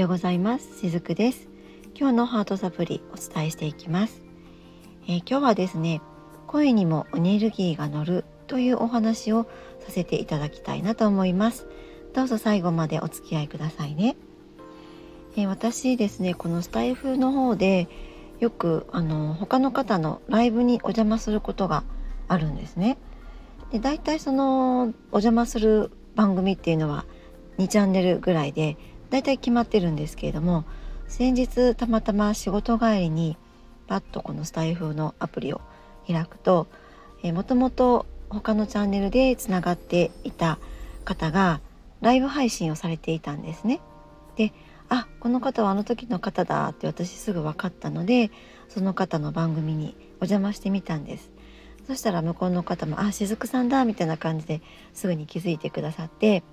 ようございます。しずくです。今日のハートサプリお伝えしていきます、えー、今日はですね声にもエネルギーが乗るというお話をさせていただきたいなと思います。どうぞ最後までお付き合いくださいね、えー、私ですねこのスタイフの方でよくあの他の方のライブにお邪魔することがあるんですね。で大体そのお邪魔する番組っていうのは2チャンネルぐらいで大体決まってるんですけれども先日たまたま仕事帰りにパッとこのスタイフのアプリを開くともともと他のチャンネルでつながっていた方がライブ配信をされていたんですね。であこの方はあの時の方だって私すぐ分かったのでその方の番組にお邪魔してみたんです。そしたら向こうの方も「あしずくさんだ」みたいな感じですぐに気づいてくださって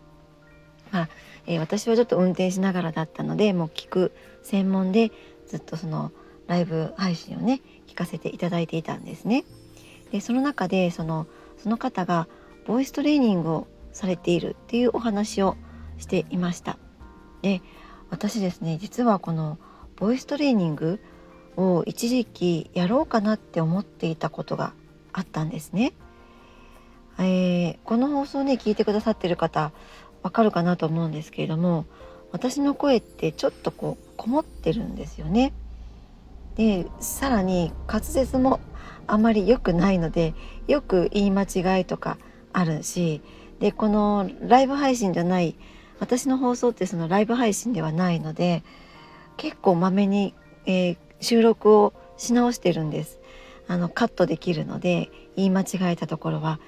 まあえー、私はちょっと運転しながらだったのでもう聞く専門でずっとそのライブ配信をね聞かせていただいていたんですね。でその中でそのその方がボイストレーニングをされているっていうお話をしていました。で私ですね実はこのボイストレーニングを一時期やろうかなって思っていたことがあったんですね。えー、この放送ね聞いてくださってる方わかるかなと思うんですけれども私の声ってちょっとこうこもってるんですよね。でさらに滑舌もあまり良くないのでよく言い間違いとかあるしでこのライブ配信じゃない私の放送ってそのライブ配信ではないので結構まめに、えー、収録をし直してるんです。あのカットできるので言い間違えたところは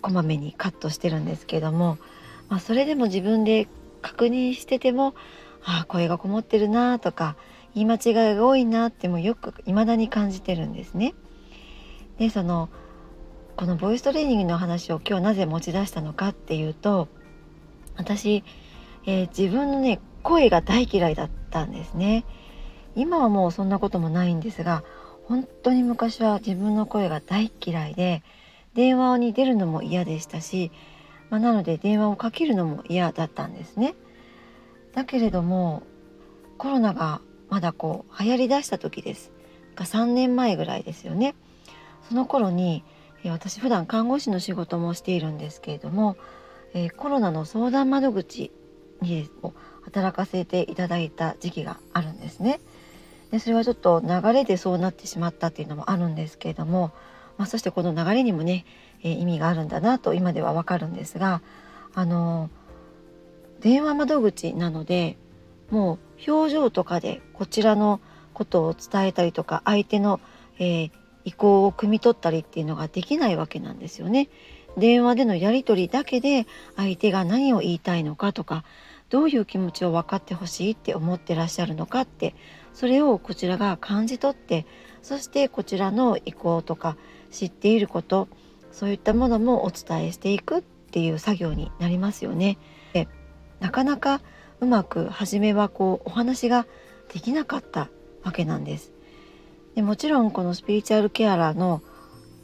こまめにカットしてるんですけどもまあ、それでも自分で確認しててもああ声がこもってるなとか言い間違いが多いなってもよく未だに感じてるんですね。でそのこのボイストレーニングの話を今日なぜ持ち出したのかっていうと私、えー、自分のね声が大嫌いだったんですね。今はもうそんなこともないんですが本当に昔は自分の声が大嫌いで電話に出るのも嫌でしたしまあ、なので電話をかけるのも嫌だったんですね。だけれどもコロナがまだこう流行りだした時ですが3年前ぐらいですよね。その頃に私普段看護師の仕事もしているんですけれども、え、コロナの相談窓口に働かせていただいた時期があるんですね。でそれはちょっと流れでそうなってしまったっていうのもあるんですけれども、まあ、そしてこの流れにもねえ意味があるんだなと今ではわかるんですがあの電話窓口なのでもう表情とかでこちらのことを伝えたりとか相手の、えー、意向を汲み取ったりっていうのができないわけなんですよね。電話でのやり取りだけで相手が何を言いたいのかとかどういう気持ちを分かってほしいって思ってらっしゃるのかってそれをこちらが感じ取ってそしてこちらの意向とか知っていることそういったものもお伝えしていくっていう作業になりますよね。でなかなかうまく初めはこうお話ができなかったわけなんです。でもちろんこのスピリチュアルケアラーの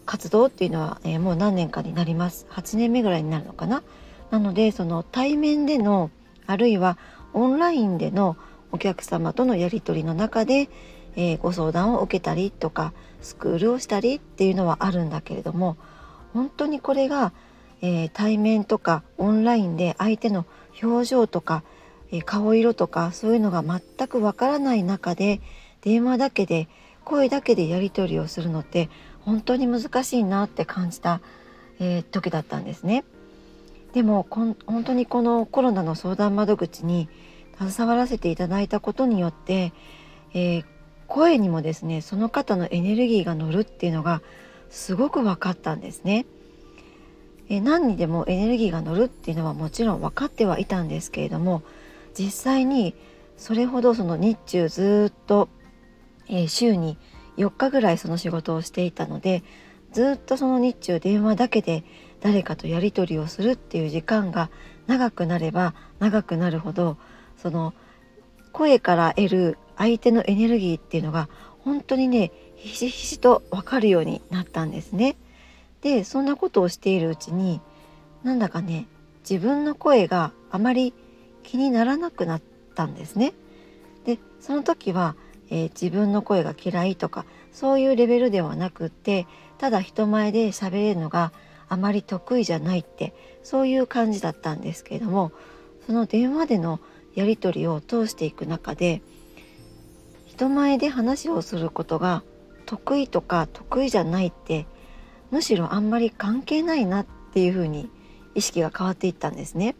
活動っていうのは、えー、もう何年かになります8年目ぐらいになるのかななのでその対面でのあるいはオンラインでのお客様とのやり取りの中で、えー、ご相談を受けたりとかスクールをしたりっていうのはあるんだけれども本当にこれが、えー、対面とかオンラインで相手の表情とか、えー、顔色とかそういうのが全くわからない中で電話だけで声だけでやり取りをするのって本当に難しいなって感じた、えー、時だったんですね。でも本当にこのコロナの相談窓口に携わらせていただいたことによって、えー、声にもですねその方のエネルギーが乗るっていうのがすごく分かったんですね。え何にでもエネルギーが乗るっていうのはもちろん分かってはいたんですけれども実際にそれほどその日中ずっと、えー、週に4日ぐらいその仕事をしていたのでずっとその日中電話だけで誰かとやり取りをするっていう時間が長くなれば長くなるほどその声から得る相手のエネルギーっていうのが本当にねひしひしと分かるようになったんですね。でそんなことをしているうちになんだかね自分の声があまり気にならなくなったんですね。でその時は、えー、自分の声が嫌いとかそういうレベルではなくってただ人前で喋れるのがあまり得意じゃないってそういう感じだったんですけれどもその電話でのやり取りを通していく中で人前で話をすることが得意とか得意じゃないってむしろあんまり関係ないなっていうふうに意識が変わっていったんですね。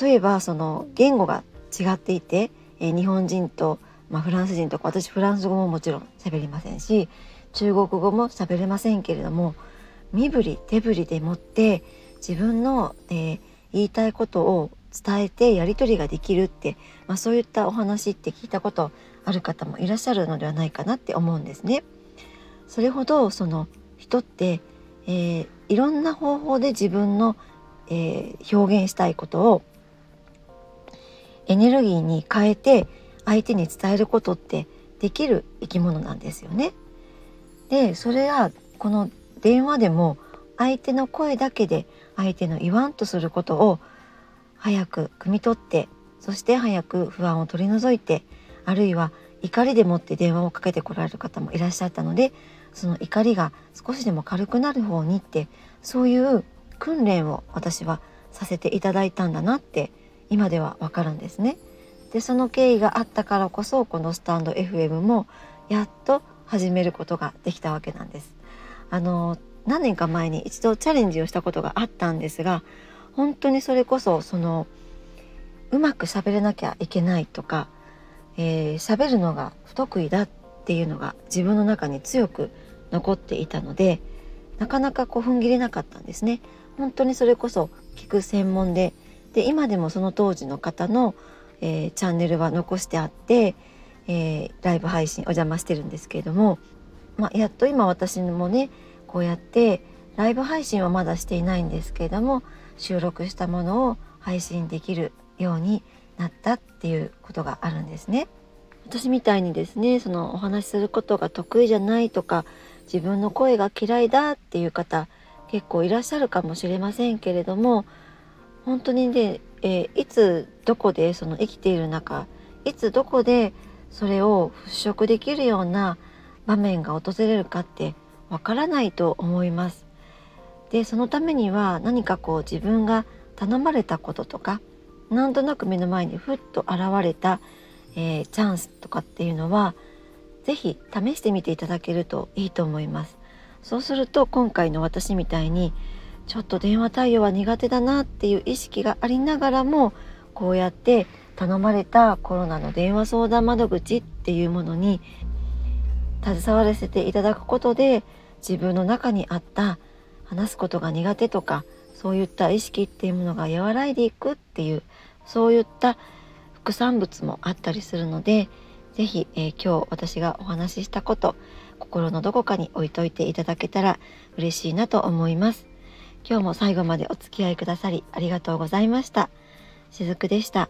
例えばその言語が違っていて、え日本人と、まあ、フランス人とか私フランス語ももちろん喋りませんし中国語も喋れませんけれども身振り手振りでもって自分の、えー、言いたいことを伝えてやり取りができるって、まあ、そういったお話って聞いたことある方もいらっしゃるのではないかなって思うんですね。それほどその人って、えー、いろんな方法で自分の、えー、表現したいことをエネルギーに変えて相手に伝えることってできる生き物なんですよね。でそれはこの電話でも相手の声だけで相手の言わんとすることを早く汲み取ってそして早く不安を取り除いてあるいは怒りでもって電話をかけてこられる方もいらっしゃったのでその怒りが少しでも軽くなる方にってそういう訓練を私はさせていただいたんだなって今ではわかるんですね。でその経緯があったからこそこのスタンド FM もやっと始めることができたわけなんです。あの何年か前に一度チャレンジをしたことがあったんですが本当にそれこそそのうまく喋れなきゃいけないとか喋、えー、るのが不得意だっていうのが自分の中に強く残っていたのでなかなかこう踏ん切れなかったんですね。本当にそれこそ聞く専門でで今でもその当時の方の、えー、チャンネルは残してあって、えー、ライブ配信お邪魔してるんですけれども、まあ、やっと今私もねこうやってライブ配信はまだしていないんですけれども収録したものを配信できるようになったっていうことがあるんですね。私みたいにですねそのお話しすることが得意じゃないとか自分の声が嫌いだっていう方結構いらっしゃるかもしれませんけれども本当にね、えー、いつどこでその生きている中いつどこでそれを払拭できるような場面が訪れるかってわからないと思います。でそのためには何かこう自分が頼まれたこととかなんとなく目の前にふっと現れた、えー、チャンスとかっていうのは是非試してみていただけるといいと思います。そうすると今回の私みたいにちょっと電話対応は苦手だなっていう意識がありながらもこうやって頼まれたコロナの電話相談窓口っていうものに携わらせていただくことで自分の中にあった話すことが苦手とかそういった意識っていうものが和らいでいくっていうそういった副産物もあったりするので是非、えー、今日私がお話ししたこと心のどこかに置いといていただけたら嬉しいなと思います。今日も最後までお付き合いくださりありがとうございました。しずくでした。